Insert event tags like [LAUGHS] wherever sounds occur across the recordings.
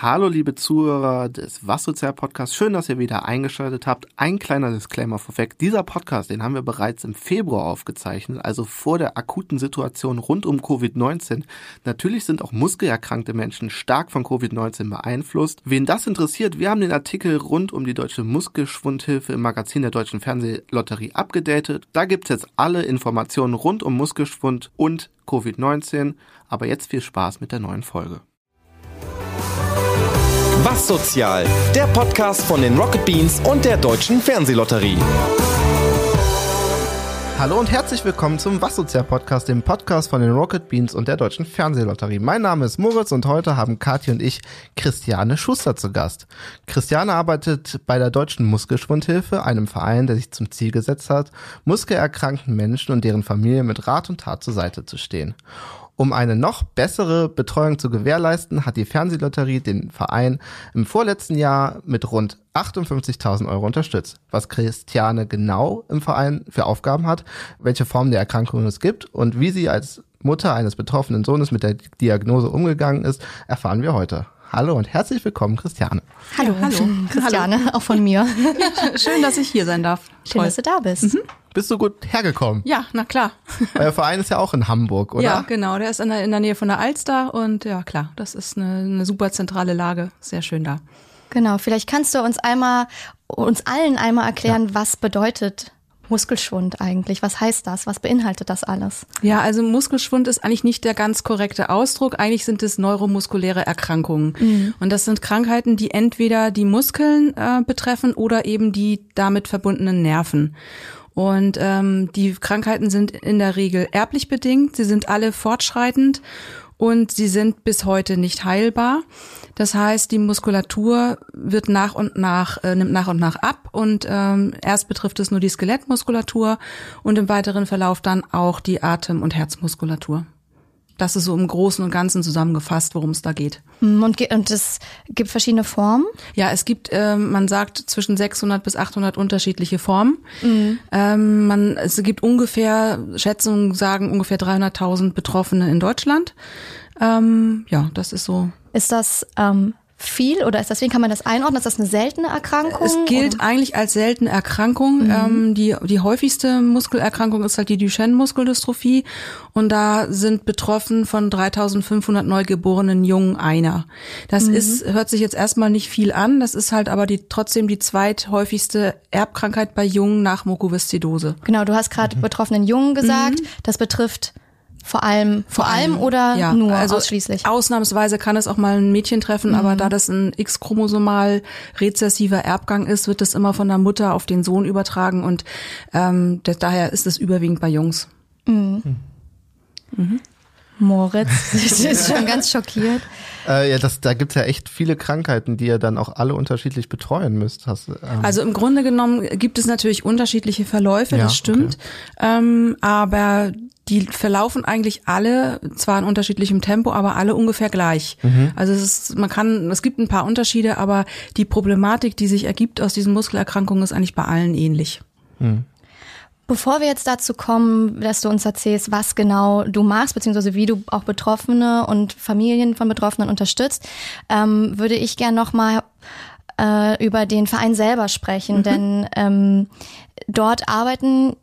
Hallo liebe Zuhörer des Was Podcasts, schön, dass ihr wieder eingeschaltet habt. Ein kleiner Disclaimer vorweg. Dieser Podcast, den haben wir bereits im Februar aufgezeichnet, also vor der akuten Situation rund um Covid-19. Natürlich sind auch muskelerkrankte Menschen stark von Covid-19 beeinflusst. Wen das interessiert, wir haben den Artikel rund um die deutsche Muskelschwundhilfe im Magazin der Deutschen Fernsehlotterie abgedatet. Da gibt's jetzt alle Informationen rund um Muskelschwund und Covid-19. Aber jetzt viel Spaß mit der neuen Folge. Was Sozial, der Podcast von den Rocket Beans und der Deutschen Fernsehlotterie. Hallo und herzlich willkommen zum Was Sozial Podcast, dem Podcast von den Rocket Beans und der Deutschen Fernsehlotterie. Mein Name ist Moritz und heute haben Kathi und ich Christiane Schuster zu Gast. Christiane arbeitet bei der Deutschen Muskelschwundhilfe, einem Verein, der sich zum Ziel gesetzt hat, muskelerkrankten Menschen und deren Familie mit Rat und Tat zur Seite zu stehen. Um eine noch bessere Betreuung zu gewährleisten, hat die Fernsehlotterie den Verein im vorletzten Jahr mit rund 58.000 Euro unterstützt. Was Christiane genau im Verein für Aufgaben hat, welche Formen der Erkrankung es gibt und wie sie als Mutter eines betroffenen Sohnes mit der Diagnose umgegangen ist, erfahren wir heute. Hallo und herzlich willkommen, Christiane. Hallo, hallo. [LAUGHS] Christiane, hallo. auch von mir. [LAUGHS] Schön, dass ich hier sein darf. Schön, Toll. dass du da bist. Mhm. Bist du gut hergekommen? Ja, na klar. [LAUGHS] Euer Verein ist ja auch in Hamburg, oder? Ja, genau. Der ist in der, in der Nähe von der Alster und ja, klar, das ist eine, eine super zentrale Lage. Sehr schön da. Genau, vielleicht kannst du uns einmal, uns allen einmal erklären, ja. was bedeutet Muskelschwund eigentlich? Was heißt das? Was beinhaltet das alles? Ja, also Muskelschwund ist eigentlich nicht der ganz korrekte Ausdruck. Eigentlich sind es neuromuskuläre Erkrankungen. Mhm. Und das sind Krankheiten, die entweder die Muskeln äh, betreffen oder eben die damit verbundenen Nerven. Und ähm, die Krankheiten sind in der Regel erblich bedingt. Sie sind alle fortschreitend und sie sind bis heute nicht heilbar. Das heißt, die Muskulatur wird nach und nach, äh, nimmt nach und nach ab und ähm, erst betrifft es nur die Skelettmuskulatur und im weiteren Verlauf dann auch die Atem- und Herzmuskulatur. Das ist so im Großen und Ganzen zusammengefasst, worum es da geht. Hm, und, und es gibt verschiedene Formen? Ja, es gibt, äh, man sagt, zwischen 600 bis 800 unterschiedliche Formen. Mhm. Ähm, man, es gibt ungefähr, Schätzungen sagen ungefähr 300.000 Betroffene in Deutschland. Ähm, ja, das ist so. Ist das ähm, viel oder ist deswegen kann man das einordnen? Ist das eine seltene Erkrankung? Es gilt oder? eigentlich als seltene Erkrankung. Mhm. Ähm, die, die häufigste Muskelerkrankung ist halt die Duchenne-Muskeldystrophie und da sind betroffen von 3500 neugeborenen Jungen einer. Das mhm. ist, hört sich jetzt erstmal nicht viel an, das ist halt aber die, trotzdem die zweithäufigste Erbkrankheit bei Jungen nach Mukoviszidose. Genau, du hast gerade mhm. betroffenen Jungen gesagt, mhm. das betrifft vor allem, vor, vor allem, allem, oder ja, nur also ausschließlich? Ausnahmsweise kann es auch mal ein Mädchen treffen, mhm. aber da das ein X-chromosomal rezessiver Erbgang ist, wird das immer von der Mutter auf den Sohn übertragen und ähm, das, daher ist es überwiegend bei Jungs. Mhm. Mhm. Moritz [LAUGHS] ist schon ganz schockiert. Äh, ja, das, da gibt's ja echt viele Krankheiten, die ihr dann auch alle unterschiedlich betreuen müsst. Hast, ähm. Also im Grunde genommen gibt es natürlich unterschiedliche Verläufe, ja, das stimmt. Okay. Ähm, aber die verlaufen eigentlich alle, zwar in unterschiedlichem Tempo, aber alle ungefähr gleich. Mhm. Also es ist, man kann, es gibt ein paar Unterschiede, aber die Problematik, die sich ergibt aus diesen Muskelerkrankungen, ist eigentlich bei allen ähnlich. Mhm. Bevor wir jetzt dazu kommen, dass du uns erzählst, was genau du machst, beziehungsweise wie du auch Betroffene und Familien von Betroffenen unterstützt, ähm, würde ich gern nochmal äh, über den Verein selber sprechen, mhm. denn ähm, dort arbeiten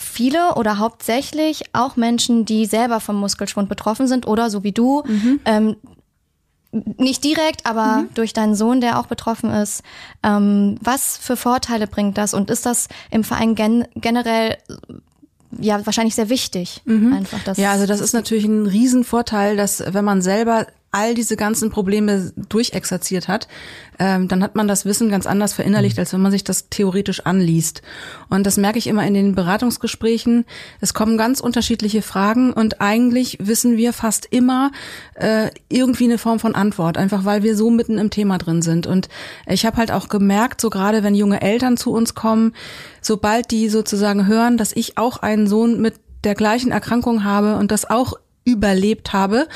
viele oder hauptsächlich auch Menschen, die selber vom Muskelschwund betroffen sind oder so wie du, mhm. ähm, nicht direkt, aber mhm. durch deinen Sohn, der auch betroffen ist. Ähm, was für Vorteile bringt das und ist das im Verein gen generell ja wahrscheinlich sehr wichtig. Mhm. Einfach das ja, also das ist natürlich ein Riesenvorteil, dass wenn man selber all diese ganzen Probleme durchexerziert hat, ähm, dann hat man das Wissen ganz anders verinnerlicht, mhm. als wenn man sich das theoretisch anliest. Und das merke ich immer in den Beratungsgesprächen. Es kommen ganz unterschiedliche Fragen und eigentlich wissen wir fast immer äh, irgendwie eine Form von Antwort, einfach weil wir so mitten im Thema drin sind. Und ich habe halt auch gemerkt, so gerade wenn junge Eltern zu uns kommen, sobald die sozusagen hören, dass ich auch einen Sohn mit der gleichen Erkrankung habe und das auch überlebt habe,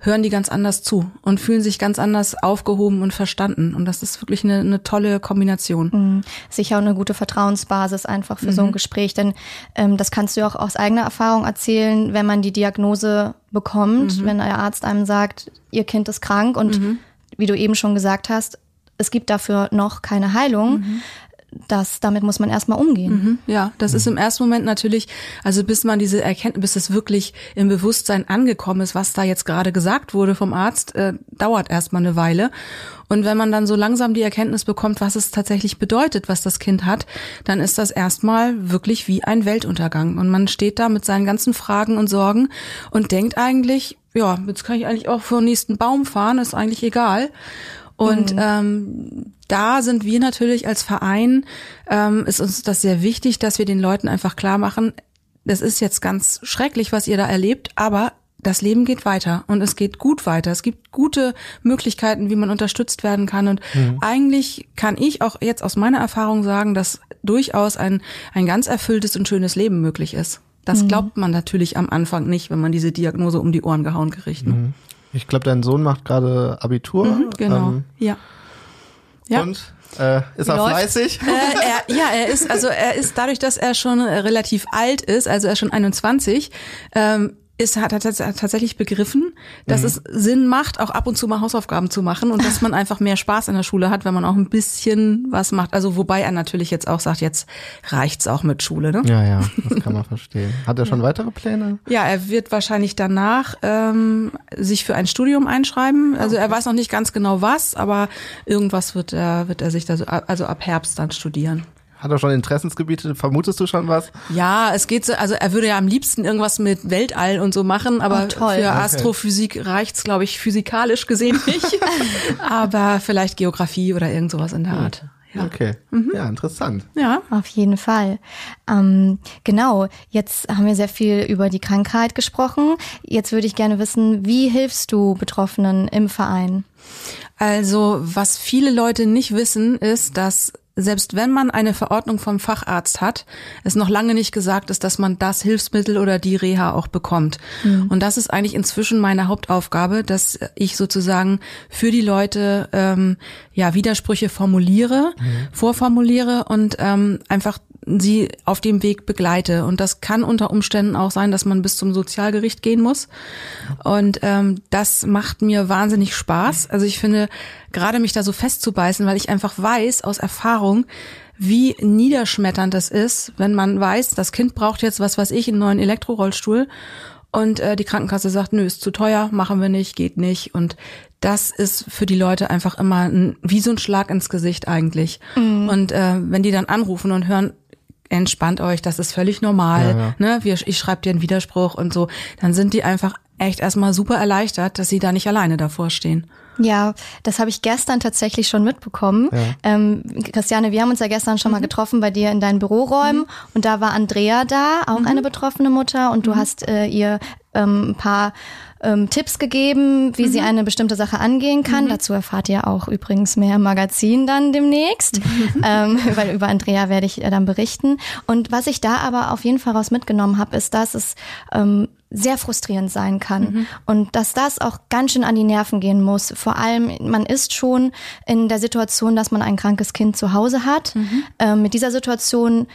hören die ganz anders zu und fühlen sich ganz anders aufgehoben und verstanden. Und das ist wirklich eine, eine tolle Kombination. Mhm. Sicher auch eine gute Vertrauensbasis einfach für mhm. so ein mhm. Gespräch. Denn ähm, das kannst du auch aus eigener Erfahrung erzählen, wenn man die Diagnose bekommt, mhm. wenn der Arzt einem sagt, ihr Kind ist krank und mhm wie du eben schon gesagt hast, es gibt dafür noch keine Heilung. Mhm das, damit muss man erstmal umgehen. Mhm, ja, das mhm. ist im ersten Moment natürlich, also bis man diese Erkenntnis, bis es wirklich im Bewusstsein angekommen ist, was da jetzt gerade gesagt wurde vom Arzt, äh, dauert erstmal eine Weile. Und wenn man dann so langsam die Erkenntnis bekommt, was es tatsächlich bedeutet, was das Kind hat, dann ist das erstmal wirklich wie ein Weltuntergang. Und man steht da mit seinen ganzen Fragen und Sorgen und denkt eigentlich, ja, jetzt kann ich eigentlich auch vor den nächsten Baum fahren, ist eigentlich egal. Und mhm. ähm, da sind wir natürlich als Verein, ähm, ist uns das sehr wichtig, dass wir den Leuten einfach klar machen, das ist jetzt ganz schrecklich, was ihr da erlebt, aber das Leben geht weiter und es geht gut weiter. Es gibt gute Möglichkeiten, wie man unterstützt werden kann. Und mhm. eigentlich kann ich auch jetzt aus meiner Erfahrung sagen, dass durchaus ein, ein ganz erfülltes und schönes Leben möglich ist. Das mhm. glaubt man natürlich am Anfang nicht, wenn man diese Diagnose um die Ohren gehauen kriegt. Mhm. Ich glaube, dein Sohn macht gerade Abitur. Mhm, genau. Ähm, ja. ja. Und äh, ist er Läuft. fleißig? Äh, er, ja, er ist also er ist dadurch, dass er schon relativ alt ist, also er ist schon 21, ähm, ist, hat er tatsächlich begriffen, dass mhm. es Sinn macht, auch ab und zu mal Hausaufgaben zu machen und dass man [LAUGHS] einfach mehr Spaß in der Schule hat, wenn man auch ein bisschen was macht. Also wobei er natürlich jetzt auch sagt, jetzt reicht's auch mit Schule. Ne? Ja, ja, das kann man [LAUGHS] verstehen. Hat er schon ja. weitere Pläne? Ja, er wird wahrscheinlich danach ähm, sich für ein Studium einschreiben. Also er weiß noch nicht ganz genau was, aber irgendwas wird er, wird er sich da so, also ab Herbst dann studieren. Hat er schon Interessensgebiete? Vermutest du schon was? Ja, es geht so, also er würde ja am liebsten irgendwas mit Weltall und so machen, aber oh, für okay. Astrophysik reicht's, glaube ich, physikalisch gesehen nicht. [LAUGHS] aber vielleicht Geografie oder irgend sowas in der hm. Art. Ja. Okay, mhm. ja, interessant. Ja, auf jeden Fall. Ähm, genau, jetzt haben wir sehr viel über die Krankheit gesprochen. Jetzt würde ich gerne wissen, wie hilfst du Betroffenen im Verein? Also, was viele Leute nicht wissen, ist, dass selbst wenn man eine Verordnung vom Facharzt hat, es noch lange nicht gesagt ist, dass man das Hilfsmittel oder die Reha auch bekommt. Mhm. Und das ist eigentlich inzwischen meine Hauptaufgabe, dass ich sozusagen für die Leute ähm, ja Widersprüche formuliere, mhm. vorformuliere und ähm, einfach sie auf dem Weg begleite. Und das kann unter Umständen auch sein, dass man bis zum Sozialgericht gehen muss. Und ähm, das macht mir wahnsinnig Spaß. Also ich finde, gerade mich da so festzubeißen, weil ich einfach weiß aus Erfahrung, wie niederschmetternd das ist, wenn man weiß, das Kind braucht jetzt was, was ich, einen neuen Elektrorollstuhl und äh, die Krankenkasse sagt, nö, ist zu teuer, machen wir nicht, geht nicht. Und das ist für die Leute einfach immer ein, wie so ein Schlag ins Gesicht eigentlich. Mhm. Und äh, wenn die dann anrufen und hören, entspannt euch, das ist völlig normal. Ja, ja. Ne? Wir, ich schreibe dir einen Widerspruch und so. Dann sind die einfach echt erstmal super erleichtert, dass sie da nicht alleine davor stehen. Ja, das habe ich gestern tatsächlich schon mitbekommen. Ja. Ähm, Christiane, wir haben uns ja gestern schon mhm. mal getroffen bei dir in deinen Büroräumen mhm. und da war Andrea da, auch mhm. eine betroffene Mutter und du mhm. hast äh, ihr ähm, ein paar ähm, Tipps gegeben, wie mhm. sie eine bestimmte Sache angehen kann. Mhm. Dazu erfahrt ihr auch übrigens mehr im Magazin dann demnächst, [LAUGHS] ähm, weil über Andrea werde ich äh, dann berichten. Und was ich da aber auf jeden Fall raus mitgenommen habe, ist, dass es ähm, sehr frustrierend sein kann mhm. und dass das auch ganz schön an die Nerven gehen muss. Vor allem, man ist schon in der Situation, dass man ein krankes Kind zu Hause hat, mhm. äh, mit dieser Situation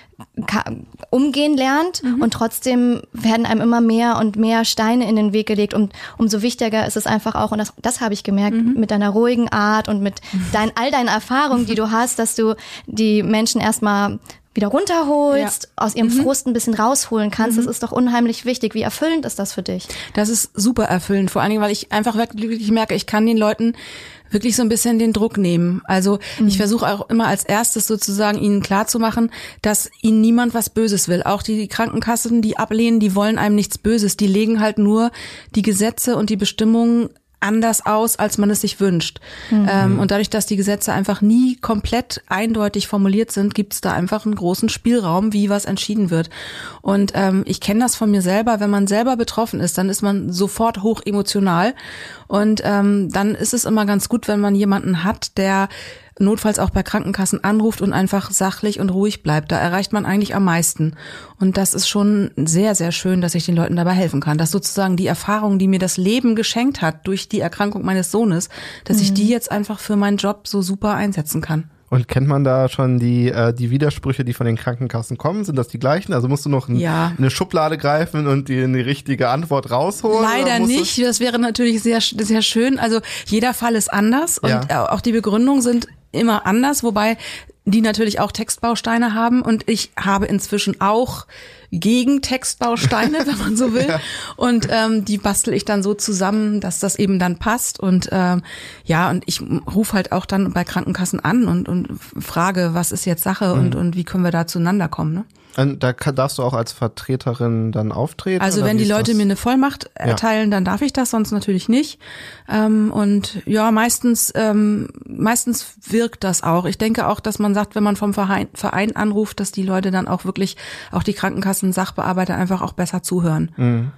umgehen lernt mhm. und trotzdem werden einem immer mehr und mehr Steine in den Weg gelegt und umso wichtiger ist es einfach auch, und das, das habe ich gemerkt, mhm. mit deiner ruhigen Art und mit [LAUGHS] dein, all deinen Erfahrungen, die du hast, dass du die Menschen erstmal wieder runterholst, ja. aus ihrem mhm. Frust ein bisschen rausholen kannst. Mhm. Das ist doch unheimlich wichtig. Wie erfüllend ist das für dich? Das ist super erfüllend, vor allen Dingen, weil ich einfach wirklich merke, ich kann den Leuten wirklich so ein bisschen den Druck nehmen. Also mhm. ich versuche auch immer als erstes sozusagen ihnen klarzumachen, dass ihnen niemand was Böses will. Auch die Krankenkassen, die ablehnen, die wollen einem nichts Böses. Die legen halt nur die Gesetze und die Bestimmungen anders aus, als man es sich wünscht. Mhm. Ähm, und dadurch, dass die Gesetze einfach nie komplett eindeutig formuliert sind, gibt es da einfach einen großen Spielraum, wie was entschieden wird. Und ähm, ich kenne das von mir selber, wenn man selber betroffen ist, dann ist man sofort hoch emotional. Und ähm, dann ist es immer ganz gut, wenn man jemanden hat, der notfalls auch bei Krankenkassen anruft und einfach sachlich und ruhig bleibt. Da erreicht man eigentlich am meisten. Und das ist schon sehr, sehr schön, dass ich den Leuten dabei helfen kann. Dass sozusagen die Erfahrung, die mir das Leben geschenkt hat durch die Erkrankung meines Sohnes, dass mhm. ich die jetzt einfach für meinen Job so super einsetzen kann. Und kennt man da schon die, äh, die Widersprüche, die von den Krankenkassen kommen? Sind das die gleichen? Also musst du noch ein, Ja. in eine Schublade greifen und die, die richtige Antwort rausholen? Leider nicht. Das wäre natürlich sehr, sehr schön. Also jeder Fall ist anders und Ja. äh, auch die Begründungen sind immer anders, wobei die natürlich auch Textbausteine haben und ich habe inzwischen auch gegen Textbausteine, [LAUGHS] wenn man so will. Und ähm, die bastel ich dann so zusammen, dass das eben dann passt. Und ähm, ja, und ich rufe halt auch dann bei Krankenkassen an und, und frage, was ist jetzt Sache Mhm. und, und wie können wir da zueinander kommen. Ne? Und da kann, darfst du auch als Vertreterin dann auftreten? Also wenn die Leute das? mir eine Vollmacht erteilen, dann darf ich das, sonst natürlich nicht. Ähm, und ja, meistens, ähm, meistens wirkt das auch. Ich denke auch, dass man sagt, wenn man vom Verein, Verein anruft, dass die Leute dann auch wirklich, auch die Krankenkassen, Sachbearbeiter einfach auch besser zuhören. Mhm.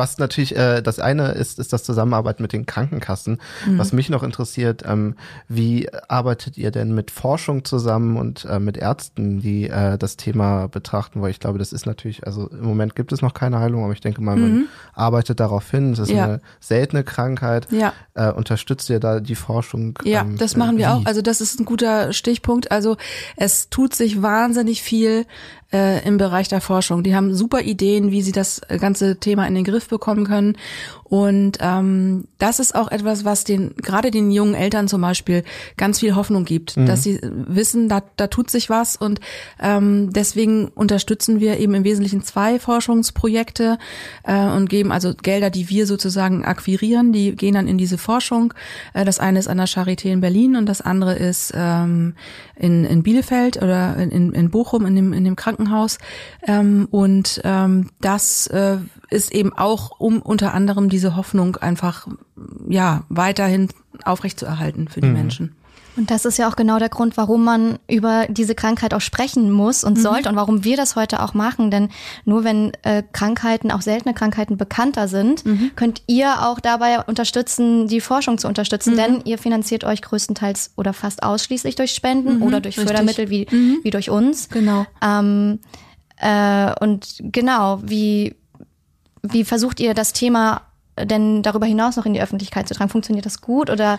Was natürlich äh, das eine ist, ist das Zusammenarbeiten mit den Krankenkassen. Mhm. Was mich noch interessiert, ähm, wie arbeitet ihr denn mit Forschung zusammen und äh, mit Ärzten, die äh, das Thema betrachten? Weil ich glaube, das ist natürlich, also im Moment gibt es noch keine Heilung, aber ich denke mal, man arbeitet darauf hin. Es ist Mhm. Ja. eine seltene Krankheit. Ja. Äh, unterstützt ihr da die Forschung? Ja, ähm, das machen wir wie? auch. Also das ist ein guter Stichpunkt. Also es tut sich wahnsinnig viel äh, im Bereich der Forschung. Die haben super Ideen, wie sie das ganze Thema in den Griff bekommen können. Und ähm, das ist auch etwas, was den gerade den jungen Eltern zum Beispiel ganz viel Hoffnung gibt, dass sie wissen, da, da tut sich was. Und ähm, deswegen unterstützen wir eben im Wesentlichen zwei Forschungsprojekte äh, und geben also Gelder, die wir sozusagen akquirieren, die gehen dann in diese Forschung. Äh, das eine ist an der Charité in Berlin und das andere ist ähm, in, in Bielefeld oder in, in Bochum in dem, in dem Krankenhaus. Ähm, und ähm, das äh, ist eben auch, um unter anderem diese Hoffnung einfach ja weiterhin aufrechtzuerhalten für die Menschen. Und das ist ja auch genau der Grund, warum man über diese Krankheit auch sprechen muss und sollte und warum wir das heute auch machen. Denn nur wenn äh, Krankheiten, auch seltene Krankheiten bekannter sind, könnt ihr auch dabei unterstützen, die Forschung zu unterstützen. Denn ihr finanziert euch größtenteils oder fast ausschließlich durch Spenden oder durch richtig. Fördermittel wie, wie durch uns. Genau. Ähm, äh, und genau, wie, wie versucht ihr das Thema denn darüber hinaus noch in die Öffentlichkeit zu tragen? Funktioniert das gut oder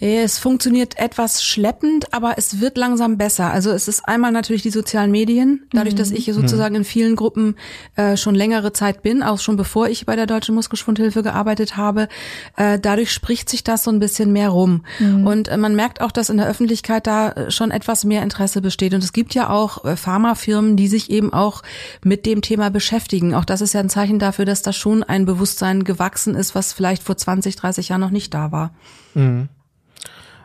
Es funktioniert etwas schleppend, aber es wird langsam besser. Also es ist einmal natürlich die sozialen Medien, dadurch, dass ich sozusagen in vielen Gruppen äh, schon längere Zeit bin, auch schon bevor ich bei der Deutschen Muskelschwundhilfe gearbeitet habe. Äh, dadurch spricht sich das so ein bisschen mehr rum. Und äh, man merkt auch, dass in der Öffentlichkeit da äh, schon etwas mehr Interesse besteht. Und es gibt ja auch äh, Pharmafirmen, die sich eben auch mit dem Thema beschäftigen. Auch das ist ja ein Zeichen dafür, dass da schon ein Bewusstsein gewachsen ist, was vielleicht vor 20, 30 Jahren noch nicht da war.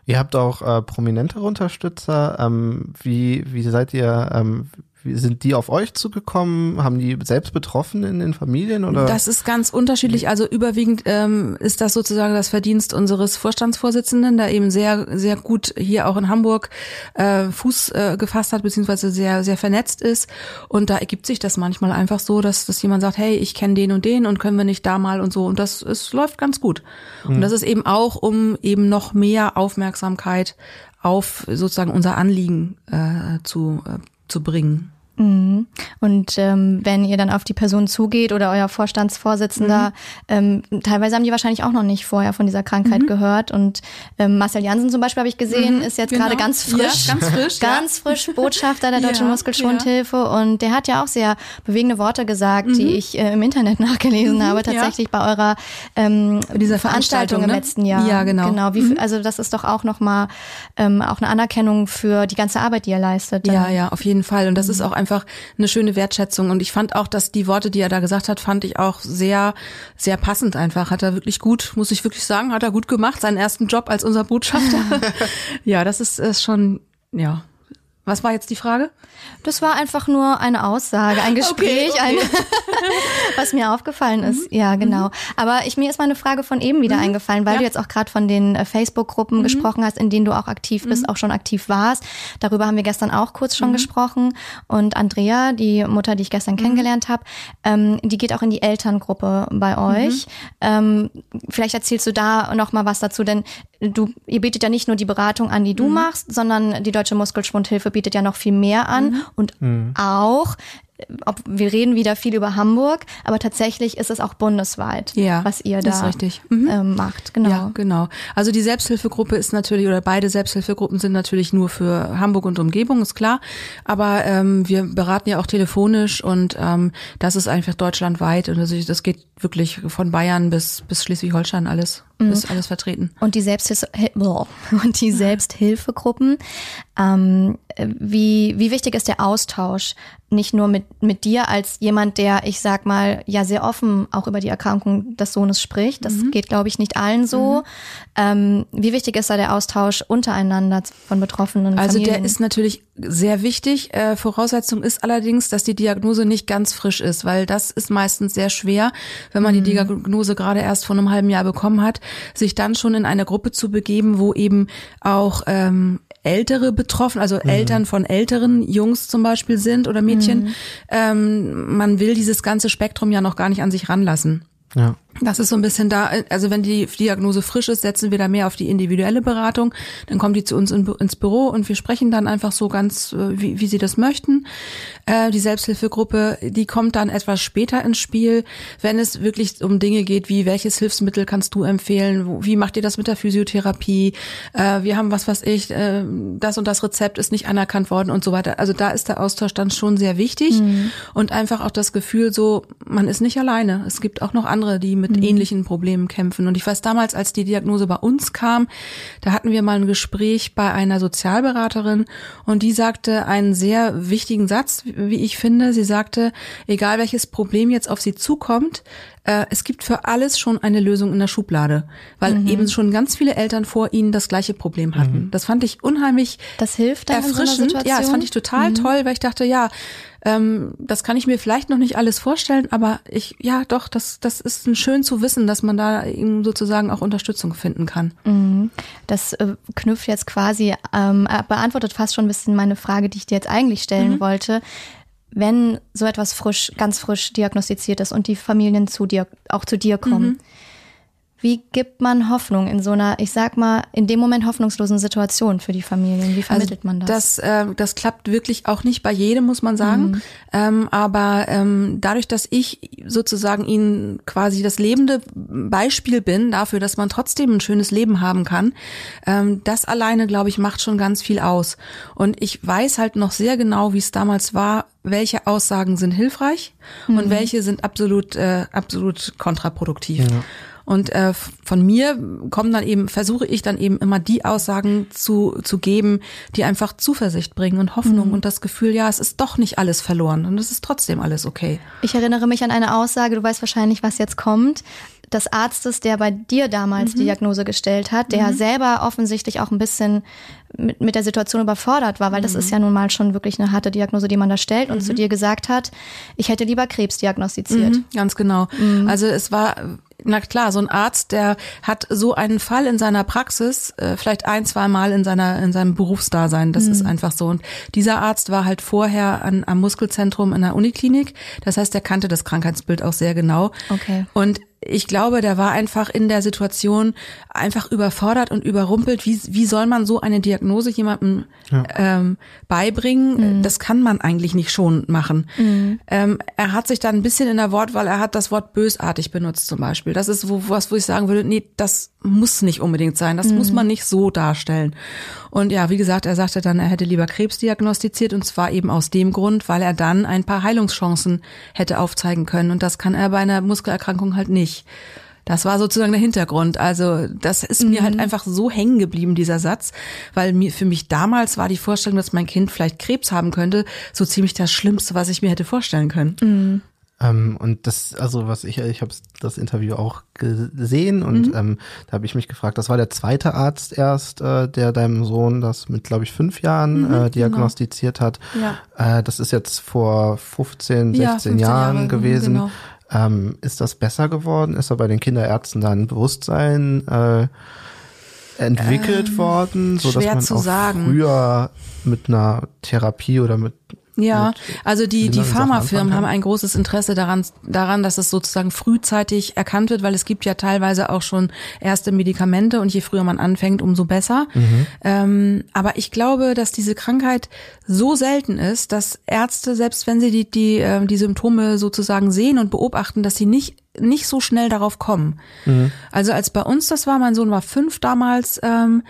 Ihr habt auch äh, prominentere Unterstützer. Ähm, wie, wie seid ihr, ähm, sind die auf euch zugekommen? Haben die selbst betroffen in den Familien oder? Das ist ganz unterschiedlich. Also überwiegend ähm, ist das sozusagen das Verdienst unseres Vorstandsvorsitzenden, der eben sehr, sehr gut hier auch in Hamburg äh, Fuß äh, gefasst hat, beziehungsweise sehr, sehr vernetzt ist. Und da ergibt sich das manchmal einfach so, dass, dass jemand sagt, hey, ich kenne den und den und können wir nicht da mal und so. Und das es läuft ganz gut. Und das ist eben auch, um eben noch mehr Aufmerksamkeit auf sozusagen unser Anliegen äh, zu, äh, zu bringen. Und ähm, wenn ihr dann auf die Person zugeht oder euer Vorstandsvorsitzender, ähm, teilweise haben die wahrscheinlich auch noch nicht vorher von dieser Krankheit gehört. Und ähm, Marcel Jansen zum Beispiel habe ich gesehen, ist jetzt genau. gerade ganz frisch, Ja, ganz frisch, [LAUGHS] ganz frisch Botschafter der [LAUGHS] Deutschen Ja, Muskelschwundhilfe. Und der hat ja auch sehr bewegende Worte gesagt, die ich äh, im Internet [LAUGHS] nachgelesen habe, ja. tatsächlich bei eurer ähm, dieser Veranstaltung Veranstaltung, im ne? letzten Jahr. Ja, genau. Genau. Wie, Also das ist doch auch nochmal ähm, auch eine Anerkennung für die ganze Arbeit, die ihr leistet. Ja, ja, auf jeden Fall. Und das ist auch einfach eine schöne Wertschätzung. Und ich fand auch, dass die Worte, die er da gesagt hat, fand ich auch sehr, sehr passend einfach. Hat er wirklich gut, muss ich wirklich sagen, hat er gut gemacht. Seinen ersten Job als unser Botschafter. [LAUGHS] ja, das ist, ist schon, ja. Was war jetzt die Frage? Das war einfach nur eine Aussage, ein [LAUGHS] Gespräch, okay. Ein, [LAUGHS] was mir aufgefallen ist. Ja, genau. Aber ich, mir ist meine Frage von eben wieder eingefallen, weil Ja. du jetzt auch gerade von den äh, Facebook-Gruppen gesprochen hast, in denen du auch aktiv bist, auch schon aktiv warst. Darüber haben wir gestern auch kurz schon gesprochen. Und Andrea, die Mutter, die ich gestern kennengelernt habe, ähm, die geht auch in die Elterngruppe bei euch. Ähm, vielleicht erzählst du da noch mal was dazu, denn du, ihr bietet ja nicht nur die Beratung an, die du machst, sondern die Deutsche Muskelschwundhilfe bietet ja noch viel mehr an und auch ob wir reden wieder viel über Hamburg, aber tatsächlich ist es auch bundesweit, Ja, was ihr da richtig. Mhm. ähm, macht. Genau. Ja, genau. Also die Selbsthilfegruppe ist natürlich, oder beide Selbsthilfegruppen sind natürlich nur für Hamburg und Umgebung, ist klar. Aber ähm, wir beraten ja auch telefonisch und ähm, das ist einfach deutschlandweit. Und also das geht wirklich von Bayern bis, bis Schleswig-Holstein alles, ist alles vertreten. Und die Selbsthilfe [LAUGHS] und die [LAUGHS] Selbsthilfegruppen. Ähm, wie, wie wichtig ist der Austausch? Nicht nur mit, mit dir als jemand, der, ich sag mal, ja sehr offen auch über die Erkrankung des Sohnes spricht. Das geht, glaube ich, nicht allen so. Ähm, wie wichtig ist da der Austausch untereinander von Betroffenen? Also Familien? der ist natürlich sehr wichtig. Äh, Voraussetzung ist allerdings, dass die Diagnose nicht ganz frisch ist, weil das ist meistens sehr schwer, wenn man die Diagnose gerade erst vor einem halben Jahr bekommen hat, sich dann schon in eine Gruppe zu begeben, wo eben auch ähm, ältere betroffen, also Eltern von älteren Jungs zum Beispiel sind oder Mädchen. Ähm, man will dieses ganze Spektrum ja noch gar nicht an sich ranlassen. Ja. Das ist so ein bisschen da, also wenn die Diagnose frisch ist, setzen wir da mehr auf die individuelle Beratung. Dann kommt die zu uns in, ins Büro und wir sprechen dann einfach so ganz, äh, wie, wie sie das möchten. Äh, die Selbsthilfegruppe, die kommt dann etwas später ins Spiel, wenn es wirklich um Dinge geht, wie welches Hilfsmittel kannst du empfehlen, Wo- wie macht ihr das mit der Physiotherapie, äh, wir haben was, was ich, äh, das und das Rezept ist nicht anerkannt worden und so weiter. Also da ist der Austausch dann schon sehr wichtig und einfach auch das Gefühl so, man ist nicht alleine. Es gibt auch noch andere, die mit ähnlichen Problemen kämpfen. Und ich weiß damals, als die Diagnose bei uns kam, da hatten wir mal ein Gespräch bei einer Sozialberaterin und die sagte einen sehr wichtigen Satz, wie ich finde. Sie sagte, egal welches Problem jetzt auf sie zukommt, äh, es gibt für alles schon eine Lösung in der Schublade, weil eben schon ganz viele Eltern vor ihnen das gleiche Problem hatten. Das fand ich unheimlich Das hilft so erfrischend. Situation? ja, das fand ich total toll, weil ich dachte, ja, ähm, das kann ich mir vielleicht noch nicht alles vorstellen, aber ich, ja, doch, das, das ist schön zu wissen, dass man da eben sozusagen auch Unterstützung finden kann. Das äh, knüpft jetzt quasi, ähm, äh, beantwortet fast schon ein bisschen meine Frage, die ich dir jetzt eigentlich stellen Mhm. wollte. Wenn so etwas frisch, ganz frisch diagnostiziert ist und die Familien zu dir, auch zu dir kommen, Mhm. Wie gibt man Hoffnung in so einer, ich sag mal, in dem Moment hoffnungslosen Situation für die Familien? Wie vermittelt man das? Das, äh, das klappt wirklich auch nicht bei jedem, muss man sagen. Ähm, aber ähm, dadurch, dass ich sozusagen ihnen quasi das lebende Beispiel bin dafür, dass man trotzdem ein schönes Leben haben kann, ähm, das alleine, glaube ich, macht schon ganz viel aus. Und ich weiß halt noch sehr genau, wie es damals war, welche Aussagen sind hilfreich und welche sind absolut, äh, absolut kontraproduktiv. Und äh, von mir kommen dann eben, versuche ich dann eben immer die Aussagen zu, zu geben, die einfach Zuversicht bringen und Hoffnung und das Gefühl, ja, es ist doch nicht alles verloren und es ist trotzdem alles okay. Ich erinnere mich an eine Aussage, du weißt wahrscheinlich, was jetzt kommt, des Arztes, der bei dir damals Mhm. die Diagnose gestellt hat, der selber offensichtlich auch ein bisschen mit, mit der Situation überfordert war, weil das Mhm. ist ja nun mal schon wirklich eine harte Diagnose, die man da stellt und zu dir gesagt hat, ich hätte lieber Krebs diagnostiziert. Mhm, ganz genau. Also es war, na klar, so ein Arzt, der hat so einen Fall in seiner Praxis, äh, vielleicht ein, zwei Mal in seiner, in seinem Berufsdasein. Das ist einfach so. Und dieser Arzt war halt vorher an, am Muskelzentrum in der Uniklinik. Das heißt, der kannte das Krankheitsbild auch sehr genau. Okay. Und ich glaube, der war einfach in der Situation einfach überfordert und überrumpelt. Wie, wie soll man so eine Diagnose jemandem ähm, beibringen? Das kann man eigentlich nicht schon machen. Ähm, er hat sich dann ein bisschen in der Wortwahl, er hat das Wort bösartig benutzt zum Beispiel. Das ist wo, was, wo ich sagen würde, nee, das muss nicht unbedingt sein. Das muss man nicht so darstellen. Und ja, wie gesagt, er sagte dann, er hätte lieber Krebs diagnostiziert und zwar eben aus dem Grund, weil er dann ein paar Heilungschancen hätte aufzeigen können. Und das kann er bei einer Muskelerkrankung halt nicht. Das war sozusagen der Hintergrund. Also das ist mir halt einfach so hängen geblieben, dieser Satz, weil mir für mich damals war die Vorstellung, dass mein Kind vielleicht Krebs haben könnte, so ziemlich das Schlimmste, was ich mir hätte vorstellen können. Ähm, und das, also was ich, ich habe das Interview auch gesehen und Mhm. ähm, da habe ich mich gefragt, das war der zweite Arzt erst, äh, der deinem Sohn das mit, glaube ich, fünf Jahren Mhm, äh, diagnostiziert hat. Ja. Äh, das ist jetzt vor 15, 16 Ja, 15 Jahren Jahre, gewesen. genau. Ähm, ist das besser geworden? Ist da bei den Kinderärzten da ein Bewusstsein äh, entwickelt worden, so dass Ähm, man auch sagen. früher mit einer Therapie oder mit Ja, also die, die Pharmafirmen haben ein großes Interesse daran, daran, dass es sozusagen frühzeitig erkannt wird, weil es gibt ja teilweise auch schon erste Medikamente und je früher man anfängt, umso besser. Ähm, aber ich glaube, dass diese Krankheit so selten ist, dass Ärzte, selbst wenn sie die, die, ähm, die Symptome sozusagen sehen und beobachten, dass sie nicht nicht so schnell darauf kommen. Also als bei uns das war, mein Sohn war fünf damals, ähm,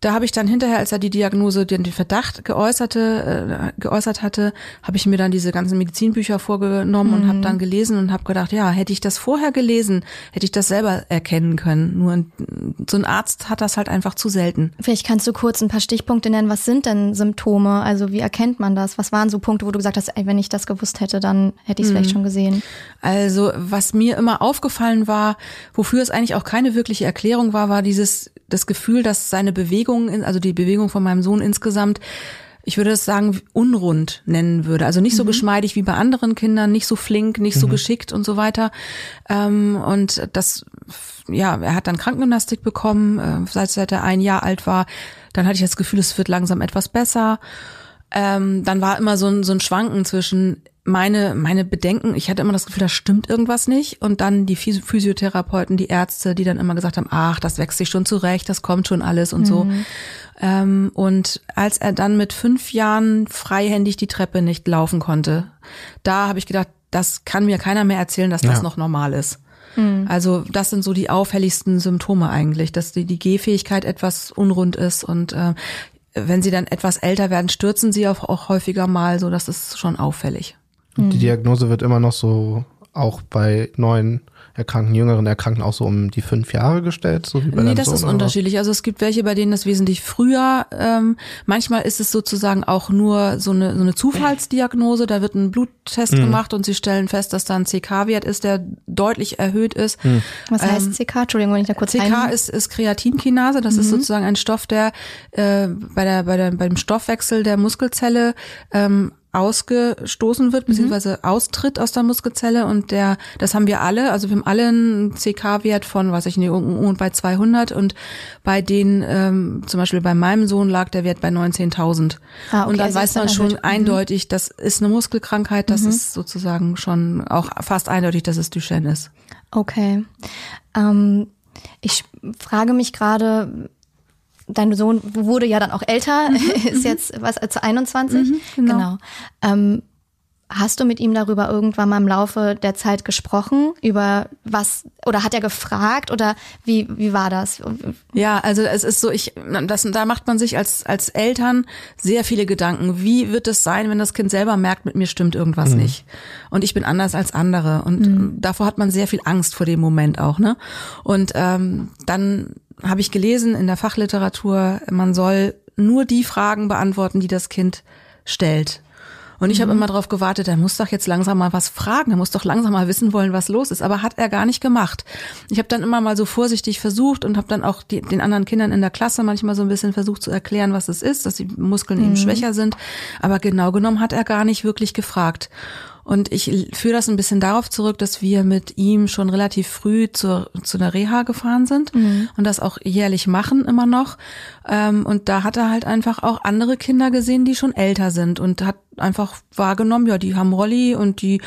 da habe ich dann hinterher, als er die Diagnose, den, den Verdacht geäußerte, äh, geäußert hatte, habe ich mir dann diese ganzen Medizinbücher vorgenommen und habe dann gelesen und habe gedacht, ja, hätte ich das vorher gelesen, hätte ich das selber erkennen können. Nur ein, so ein Arzt hat das halt einfach zu selten. Vielleicht kannst du kurz ein paar Stichpunkte nennen. Was sind denn Symptome? Also wie erkennt man das? Was waren so Punkte, wo du gesagt hast, ey, wenn ich das gewusst hätte, dann hätte ich es vielleicht schon gesehen? Also was mir immer aufgefallen war, wofür es eigentlich auch keine wirkliche Erklärung war, war dieses das Gefühl, dass seine Bewegung, also die Bewegung von meinem Sohn insgesamt, ich würde es sagen, unrund nennen würde. Also nicht so geschmeidig wie bei anderen Kindern, nicht so flink, nicht so geschickt und so weiter. Ähm, und das, ja, er hat dann Krankengymnastik bekommen, äh, seit, seit er ein Jahr alt war. Dann hatte ich das Gefühl, es wird langsam etwas besser. Ähm, dann war immer so ein, so ein Schwanken zwischen meine, meine Bedenken, ich hatte immer das Gefühl, da stimmt irgendwas nicht. Und dann die Physio- Physiotherapeuten, die Ärzte, die dann immer gesagt haben, ach, das wächst sich schon zurecht, das kommt schon alles und so. Ähm, und als er dann mit fünf Jahren freihändig die Treppe nicht laufen konnte, da habe ich gedacht, das kann mir keiner mehr erzählen, dass das Ja. noch normal ist. Also das sind so die auffälligsten Symptome eigentlich, dass die, die Gehfähigkeit etwas unrund ist und äh, wenn sie dann etwas älter werden, stürzen sie auch, auch häufiger mal, so das ist schon auffällig. Und die Diagnose wird immer noch so auch bei neuen Erkrankten, jüngeren Erkrankten auch so um die fünf Jahre gestellt, so wie bei Nee, das Sohn, ist unterschiedlich. Also es gibt welche, bei denen das wesentlich früher. Ähm, manchmal ist es sozusagen auch nur so eine, so eine Zufallsdiagnose. Da wird ein Bluttest Mhm. gemacht und sie stellen fest, dass da ein CK-Wert ist, der deutlich erhöht ist. Mhm. Was heißt CK? Entschuldigung, wenn ich da kurz CK ein... ist, ist Kreatinkinase. Das ist sozusagen ein Stoff, der äh, bei der, bei der, beim Stoffwechsel der Muskelzelle ähm, ausgestoßen wird, beziehungsweise austritt aus der Muskelzelle und der, das haben wir alle, also wir haben alle einen CK-Wert von, weiß ich nicht, und bei 200 und bei den, ähm, zum Beispiel bei meinem Sohn lag der Wert bei 19.000. Ah, okay, und dann also weiß ist dann man schon erhöht. Mhm. eindeutig, das ist eine Muskelkrankheit, das ist sozusagen schon auch fast eindeutig, dass es Duchenne ist. Okay. Ähm, ich frage mich gerade, dein Sohn wurde ja dann auch älter, [LAUGHS] ist jetzt was als 21. genau. Ähm, hast du mit ihm darüber irgendwann mal im Laufe der Zeit gesprochen über was oder hat er gefragt oder wie wie war das? Ja, also es ist so, ich, das, da macht man sich als, als Eltern sehr viele Gedanken. Wie wird es sein, wenn das Kind selber merkt, mit mir stimmt irgendwas nicht? Und ich bin anders als andere. Und ähm, davor hat man sehr viel Angst vor dem Moment auch, ne? Und ähm, dann habe ich gelesen in der Fachliteratur, man soll nur die Fragen beantworten, die das Kind stellt. Und ich habe immer darauf gewartet, er muss doch jetzt langsam mal was fragen, er muss doch langsam mal wissen wollen, was los ist. Aber hat er gar nicht gemacht. Ich habe dann immer mal so vorsichtig versucht und habe dann auch die, den anderen Kindern in der Klasse manchmal so ein bisschen versucht zu erklären, was es ist, dass die Muskeln eben schwächer sind. Aber genau genommen hat er gar nicht wirklich gefragt. Und ich führe das ein bisschen darauf zurück, dass wir mit ihm schon relativ früh zur, zu der Reha gefahren sind und das auch jährlich machen immer noch. Ähm, und da hat er halt einfach auch andere Kinder gesehen, die schon älter sind und hat einfach wahrgenommen, ja, die haben Rolli und die,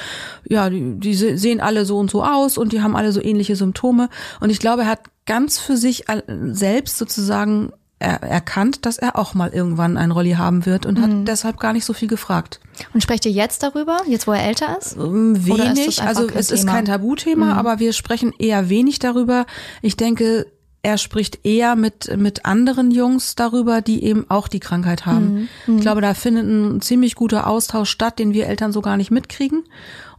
ja, die, die se- sehen alle so und so aus und die haben alle so ähnliche Symptome. Und ich glaube, er hat ganz für sich selbst sozusagen er, erkannt, dass er auch mal irgendwann ein Rolli haben wird und hat deshalb gar nicht so viel gefragt. Und sprecht ihr jetzt darüber, jetzt wo er älter ist? Ähm, ist Wenig, einfach also es ist Thema? Mhm. kein Tabuthema, aber wir sprechen eher wenig darüber. Ich denke, er spricht eher mit, mit anderen Jungs darüber, die eben auch die Krankheit haben. Mhm. Ich glaube, da findet ein ziemlich guter Austausch statt, den wir Eltern so gar nicht mitkriegen.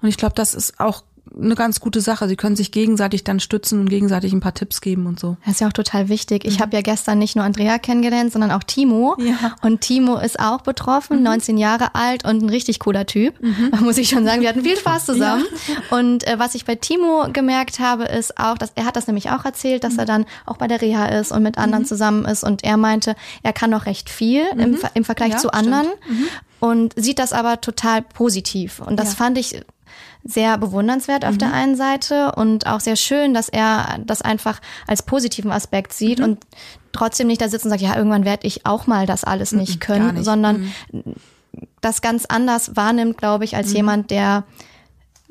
Und ich glaube, das ist auch eine ganz gute Sache. Sie können sich gegenseitig dann stützen und gegenseitig ein paar Tipps geben und so. Das ist ja auch total wichtig. Ich habe ja gestern nicht nur Andrea kennengelernt, sondern auch Timo. Ja. Und Timo ist auch betroffen, 19 Jahre alt und ein richtig cooler Typ. Muss ich schon sagen, wir hatten viel [LAUGHS] Spaß zusammen. Und äh, was ich bei Timo gemerkt habe, ist auch, dass er hat das nämlich auch erzählt, dass er dann auch bei der Reha ist und mit anderen zusammen ist. Und er meinte, er kann noch recht viel im, Ver- im Vergleich Ja, zu anderen und sieht das aber total positiv. Und das Ja. fand ich sehr bewundernswert auf der einen Seite und auch sehr schön, dass er das einfach als positiven Aspekt sieht und trotzdem nicht da sitzt und sagt, ja, irgendwann werde ich auch mal das alles nicht gar können, nicht. sondern das ganz anders wahrnimmt, glaube ich, als Mhm. jemand, der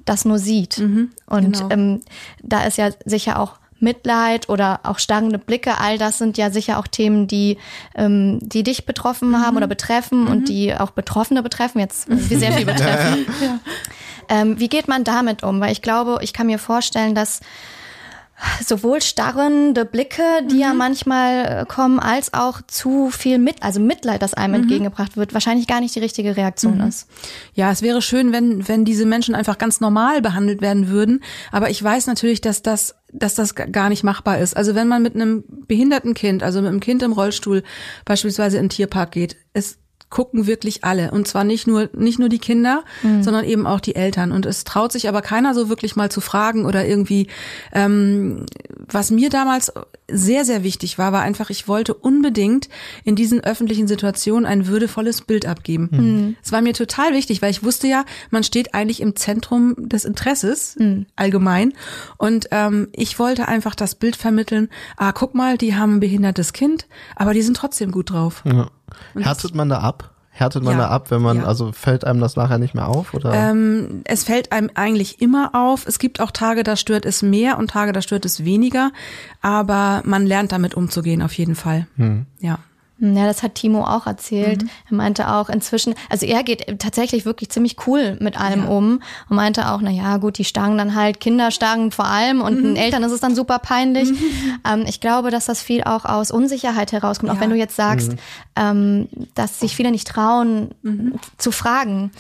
das nur sieht. Und genau. ähm, da ist ja sicher auch Mitleid oder auch starrende Blicke, all das sind ja sicher auch Themen, die, ähm, die dich betroffen Mhm. haben oder betreffen und die auch Betroffene betreffen, jetzt äh, wie sehr viel [LAUGHS] betreffen. Ähm, wie geht man damit um? Weil ich glaube, ich kann mir vorstellen, dass sowohl starrende Blicke, die Mhm. ja manchmal äh, kommen, als auch zu viel mit, also Mitleid, das Mhm. einem entgegengebracht wird, wahrscheinlich gar nicht die richtige Reaktion ist. Ja, es wäre schön, wenn, wenn diese Menschen einfach ganz normal behandelt werden würden. Aber ich weiß natürlich, dass das, dass das gar nicht machbar ist. Also wenn man mit einem behinderten Kind, also mit einem Kind im Rollstuhl beispielsweise in den Tierpark geht, es gucken wirklich alle. Und zwar nicht nur, nicht nur die Kinder, sondern eben auch die Eltern. Und es traut sich aber keiner so wirklich mal zu fragen oder irgendwie, ähm, was mir damals sehr, sehr wichtig war, war einfach, ich wollte unbedingt in diesen öffentlichen Situationen ein würdevolles Bild abgeben. Es war mir total wichtig, weil ich wusste ja, man steht eigentlich im Zentrum des Interesses allgemein. Und ähm, ich wollte einfach das Bild vermitteln, ah, guck mal, die haben ein behindertes Kind, aber die sind trotzdem gut drauf. Härtet man da ab? Härtet man Ja, da ab, wenn man, ja. also fällt einem das nachher nicht mehr auf? Oder? Ähm, es fällt einem eigentlich immer auf. Es gibt auch Tage, da stört es mehr und Tage, da stört es weniger. Aber man lernt damit umzugehen, auf jeden Fall. Ja. Ja, das hat Timo auch erzählt. Er meinte auch inzwischen, also er geht tatsächlich wirklich ziemlich cool mit allem um und meinte auch, na ja, gut, die starren dann halt, Kinder starren vor allem und den Eltern ist es dann super peinlich. Ähm, ich glaube, dass das viel auch aus Unsicherheit herauskommt, auch Ja. wenn du jetzt sagst, ähm, dass sich viele nicht trauen zu fragen.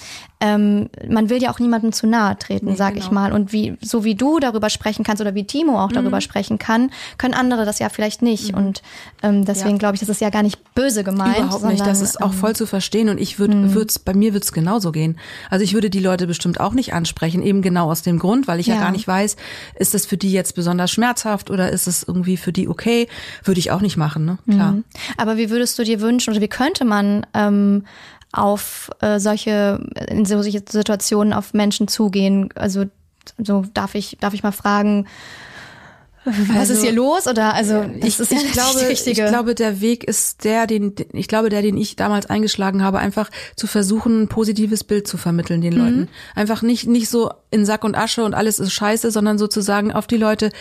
Ähm, man will ja auch niemandem zu nahe treten, sag ich genau. mal. Und wie, so wie du darüber sprechen kannst oder wie Timo auch darüber Mhm. sprechen kann, können andere das ja vielleicht nicht. Und ähm, deswegen Ja. glaube ich, das ist ja gar nicht böse gemeint. Überhaupt nicht. Das sondern, ist auch ähm, voll zu verstehen und ich würde, würd's, bei mir wird's genauso gehen. Also ich würde die Leute bestimmt auch nicht ansprechen, eben genau aus dem Grund, weil ich ja, Ja. gar nicht weiß, ist das für die jetzt besonders schmerzhaft oder ist es irgendwie für die okay? Würde ich auch nicht machen, ne? Klar. Aber wie würdest du dir wünschen oder wie könnte man ähm, auf äh, solche in solche Situationen auf Menschen zugehen? Also so darf ich darf ich mal fragen, was Also, ist hier los oder also ich, ist ich nicht glaube, [LAUGHS] ich glaube, der Weg ist der, den ich glaube, der, den ich damals eingeschlagen habe, einfach zu versuchen, ein positives Bild zu vermitteln den Leuten. Einfach nicht nicht so in Sack und Asche und alles ist scheiße, sondern sozusagen auf die Leute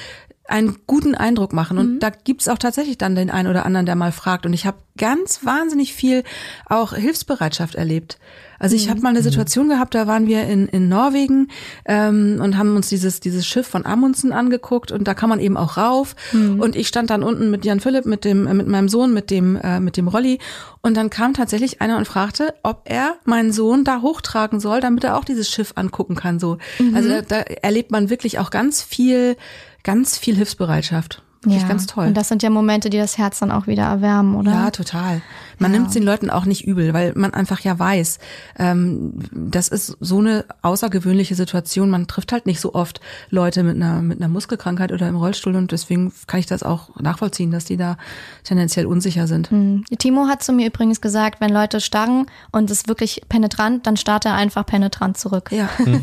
einen guten Eindruck machen. Und da gibt's auch tatsächlich dann den einen oder anderen, der mal fragt. Und ich habe ganz wahnsinnig viel auch Hilfsbereitschaft erlebt. Also ich habe mal eine Situation gehabt, da waren wir in, in Norwegen ähm, und haben uns dieses, dieses Schiff von Amundsen angeguckt und da kann man eben auch rauf. Und ich stand dann unten mit Jan Philipp, mit dem, äh, mit meinem Sohn, mit dem, äh, mit dem Rolli. Und dann kam tatsächlich einer und fragte, ob er meinen Sohn da hochtragen soll, damit er auch dieses Schiff angucken kann. So. Also da, da erlebt man wirklich auch ganz viel, ganz viel Hilfsbereitschaft. Wirklich ja. ganz toll. Und das sind ja Momente, die das Herz dann auch wieder erwärmen, oder? Ja, total. Man nimmt den Leuten auch nicht übel, weil man einfach ja weiß, ähm, das ist so eine außergewöhnliche Situation. Man trifft halt nicht so oft Leute mit einer mit einer Muskelkrankheit oder im Rollstuhl und deswegen kann ich das auch nachvollziehen, dass die da tendenziell unsicher sind. Mhm. Timo hat zu mir übrigens gesagt, wenn Leute starren und es wirklich penetrant, dann starrt er einfach penetrant zurück. Ja. [LAUGHS]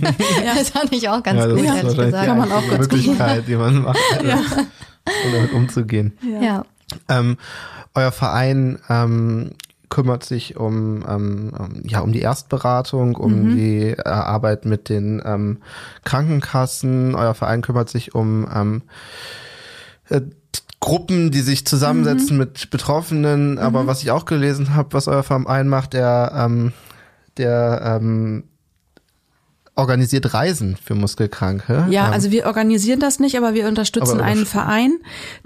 Das fand ich auch ganz ja, gut, ehrlich gesagt. Kann man auch ganz gut. Möglichkeit, die man macht, [LAUGHS] um damit umzugehen. ja. Ähm, euer Verein ähm, kümmert sich um ähm, ja um die Erstberatung, um die äh, Arbeit mit den ähm, Krankenkassen. Euer Verein kümmert sich um ähm, äh, Gruppen, die sich zusammensetzen mit Betroffenen. Aber was ich auch gelesen habe, was euer Verein macht, der ähm, der ähm, organisiert Reisen für Muskelkranke. Ja, Ähm, also wir organisieren das nicht, aber wir unterstützen Aber einen Verein,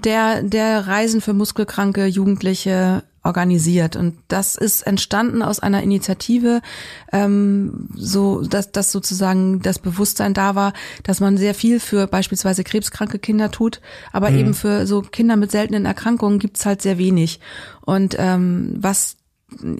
der, der Reisen für muskelkranke Jugendliche organisiert. Und das ist entstanden aus einer Initiative, ähm, so dass, dass sozusagen das Bewusstsein da war, dass man sehr viel für beispielsweise krebskranke Kinder tut, aber eben für so Kinder mit seltenen Erkrankungen gibt's halt sehr wenig. Und ähm, was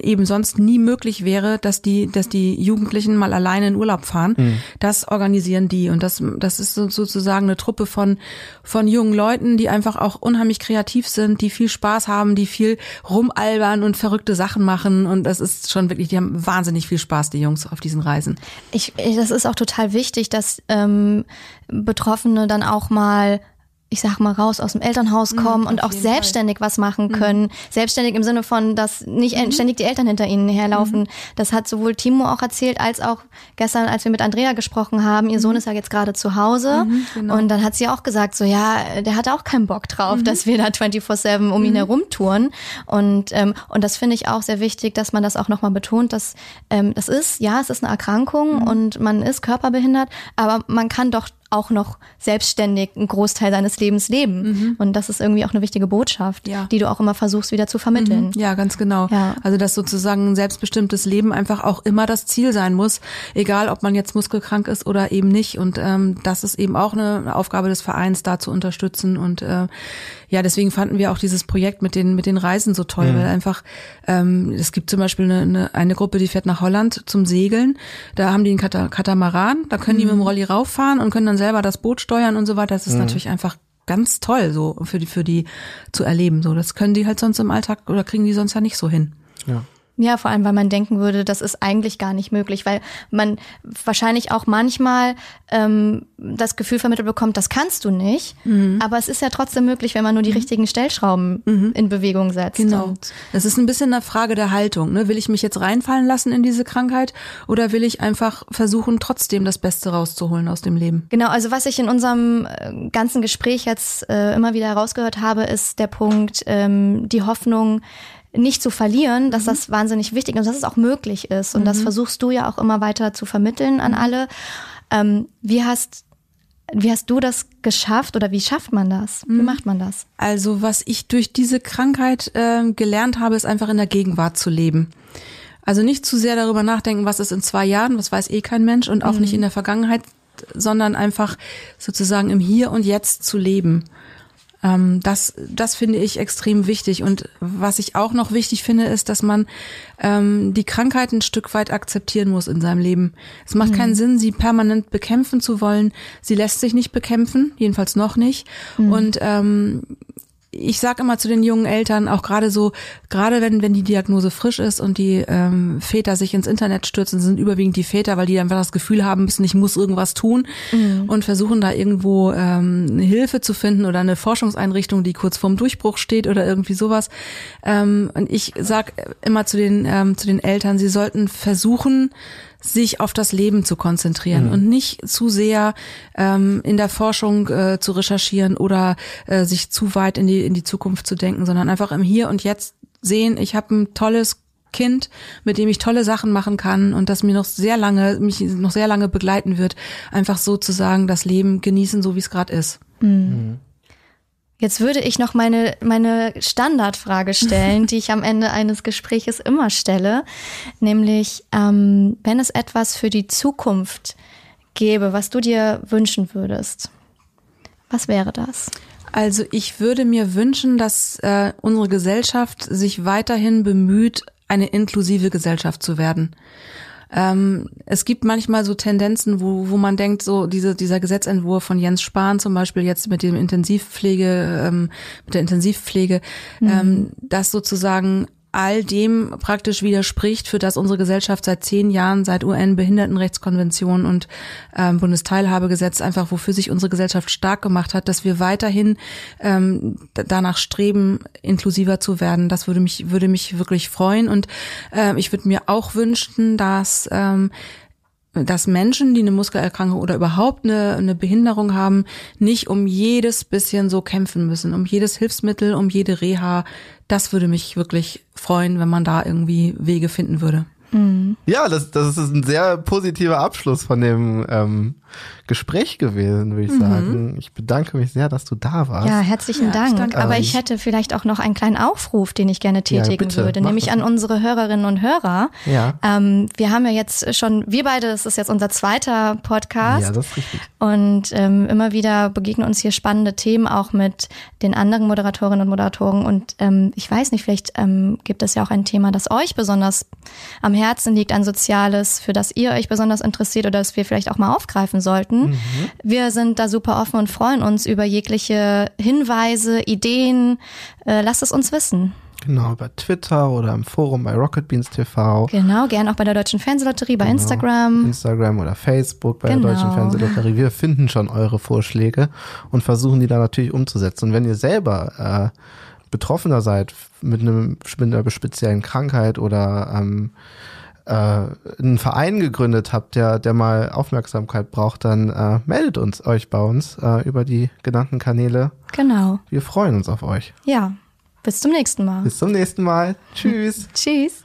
eben sonst nie möglich wäre, dass die, dass die Jugendlichen mal alleine in Urlaub fahren. Das organisieren die und das, das ist so- sozusagen eine Truppe von von jungen Leuten, die einfach auch unheimlich kreativ sind, die viel Spaß haben, die viel rumalbern und verrückte Sachen machen und das ist schon wirklich, die haben wahnsinnig viel Spaß, die Jungs auf diesen Reisen. Ich, ich- das ist auch total wichtig, dass ähm, Betroffene dann auch mal ich sag mal, raus aus dem Elternhaus kommen und auch selbstständig was machen können. Selbstständig im Sinne von, dass nicht ständig die Eltern hinter ihnen herlaufen. Das hat sowohl Timo auch erzählt, als auch gestern, als wir mit Andrea gesprochen haben. Ihr Sohn ist ja jetzt gerade zu Hause. genau. Und dann hat sie auch gesagt, so ja, der hatte auch keinen Bock drauf, dass wir da 24-7 um ihn herum touren. Und, ähm, und das finde ich auch sehr wichtig, dass man das auch nochmal betont, dass ähm, das ist, ja, es ist eine Erkrankung und man ist körperbehindert, aber man kann doch auch noch selbstständig einen Großteil seines Lebens leben. Und das ist irgendwie auch eine wichtige Botschaft, Ja. die du auch immer versuchst wieder zu vermitteln. Ja, ganz genau. Ja. Also dass sozusagen ein selbstbestimmtes Leben einfach auch immer das Ziel sein muss, egal ob man jetzt muskelkrank ist oder eben nicht. Und ähm, das ist eben auch eine Aufgabe des Vereins, da zu unterstützen. Und äh, ja, deswegen fanden wir auch dieses Projekt mit den mit den Reisen so toll, weil einfach ähm, es gibt zum Beispiel eine, eine, eine Gruppe, die fährt nach Holland zum Segeln. Da haben die einen Kata Katamaran, da können die mit dem Rolli rauffahren und können dann selber das Boot steuern und so weiter. Das ist natürlich einfach ganz toll so für die für die zu erleben so das können die halt sonst im Alltag oder kriegen die sonst ja nicht so hin Ja. Ja, vor allem, weil man denken würde, das ist eigentlich gar nicht möglich, weil man wahrscheinlich auch manchmal ähm, das Gefühl vermittelt bekommt, das kannst du nicht. Mhm. Aber es ist ja trotzdem möglich, wenn man nur die richtigen Stellschrauben in Bewegung setzt. Genau. Das ist ein bisschen eine Frage der Haltung. Ne? Will ich mich jetzt reinfallen lassen in diese Krankheit oder will ich einfach versuchen, trotzdem das Beste rauszuholen aus dem Leben? Genau, also was ich in unserem äh, ganzen Gespräch jetzt äh, immer wieder herausgehört habe, ist der Punkt, ähm, die Hoffnung nicht zu verlieren, dass das wahnsinnig wichtig ist und dass es auch möglich ist. Und das versuchst du ja auch immer weiter zu vermitteln an alle. Ähm, wie hast wie hast du das geschafft oder wie schafft man das? Wie macht man das? Also was ich durch diese Krankheit ähm, gelernt habe, ist einfach in der Gegenwart zu leben. Also nicht zu sehr darüber nachdenken, was ist in zwei Jahren, was weiß eh kein Mensch und auch nicht in der Vergangenheit, sondern einfach sozusagen im Hier und Jetzt zu leben. Ähm, das, das finde ich extrem wichtig. Und was ich auch noch wichtig finde, ist, dass man ähm, die Krankheit ein Stück weit akzeptieren muss in seinem Leben. Es macht keinen Sinn, sie permanent bekämpfen zu wollen. Sie lässt sich nicht bekämpfen, jedenfalls noch nicht. Und ähm, ich sage immer zu den jungen Eltern, auch gerade so, gerade wenn, wenn die Diagnose frisch ist und die ähm, Väter sich ins Internet stürzen, sind überwiegend die Väter, weil die einfach das Gefühl haben müssen, ich muss irgendwas tun und versuchen da irgendwo ähm, eine Hilfe zu finden oder eine Forschungseinrichtung, die kurz vorm Durchbruch steht oder irgendwie sowas. Ähm, und ich sag immer zu den, ähm, zu den Eltern, sie sollten versuchen, sich auf das Leben zu konzentrieren und nicht zu sehr ähm, in der Forschung äh, zu recherchieren oder äh, sich zu weit in die in die Zukunft zu denken, sondern einfach im Hier und Jetzt sehen, ich habe ein tolles Kind, mit dem ich tolle Sachen machen kann und das mir noch sehr lange mich noch sehr lange begleiten wird, einfach sozusagen das Leben genießen, so wie es gerade ist. Jetzt würde ich noch meine, meine Standardfrage stellen, die ich am Ende eines Gespräches immer stelle, nämlich, ähm, wenn es etwas für die Zukunft gäbe, was du dir wünschen würdest, was wäre das? Also ich würde mir wünschen, dass äh, unsere Gesellschaft sich weiterhin bemüht, eine inklusive Gesellschaft zu werden. Ähm, es gibt manchmal so Tendenzen, wo, wo man denkt, so diese, dieser Gesetzentwurf von Jens Spahn zum Beispiel jetzt mit dem Intensivpflege, ähm, mit der Intensivpflege, ähm, dass sozusagen all dem praktisch widerspricht, für das unsere Gesellschaft seit zehn Jahren, seit UN-Behindertenrechtskonvention und ähm, Bundesteilhabegesetz einfach, wofür sich unsere Gesellschaft stark gemacht hat, dass wir weiterhin ähm, danach streben, inklusiver zu werden. Das würde mich, würde mich wirklich freuen. Und ähm, ich würde mir auch wünschen, dass ähm, dass Menschen, die eine Muskelerkrankung oder überhaupt eine, eine Behinderung haben, nicht um jedes bisschen so kämpfen müssen, um jedes Hilfsmittel, um jede Reha. Das würde mich wirklich freuen, wenn man da irgendwie Wege finden würde. Ja, das, das ist ein sehr positiver Abschluss von dem ähm, Gespräch gewesen, würde ich sagen. Ich bedanke mich sehr, dass du da warst. Ja, herzlichen Ja, Dank. danke Aber ich hätte vielleicht auch noch einen kleinen Aufruf, den ich gerne Ja, tätigen bitte, würde, nämlich das an unsere Hörerinnen und Hörer. Ja. Ähm, wir haben ja jetzt schon, wir beide, das ist jetzt unser zweiter Podcast. Ja, das ist richtig. Und ähm, immer wieder begegnen uns hier spannende Themen auch mit den anderen Moderatorinnen und Moderatoren. Und ähm, ich weiß nicht, vielleicht ähm, gibt es ja auch ein Thema, das euch besonders am Herzen liegt, ein soziales, für das ihr euch besonders interessiert oder das wir vielleicht auch mal aufgreifen sollten. Wir sind da super offen und freuen uns über jegliche Hinweise, Ideen. Äh, lasst es uns wissen. Genau, über Twitter oder im Forum bei Rocket Beans TV. Genau, gern auch bei der Deutschen Fernsehlotterie, bei Genau. Instagram. Instagram oder Facebook bei Genau. der Deutschen Fernsehlotterie. Wir finden schon eure Vorschläge und versuchen die dann natürlich umzusetzen. Und wenn ihr selber äh, Betroffener seid mit, einem, mit einer speziellen Krankheit oder ähm, äh, einen Verein gegründet habt, der, der mal Aufmerksamkeit braucht, dann äh, meldet uns euch bei uns äh, über die genannten Kanäle. Genau. Wir freuen uns auf euch. Ja. Bis zum nächsten Mal. Bis zum nächsten Mal. Tschüss. Tschüss.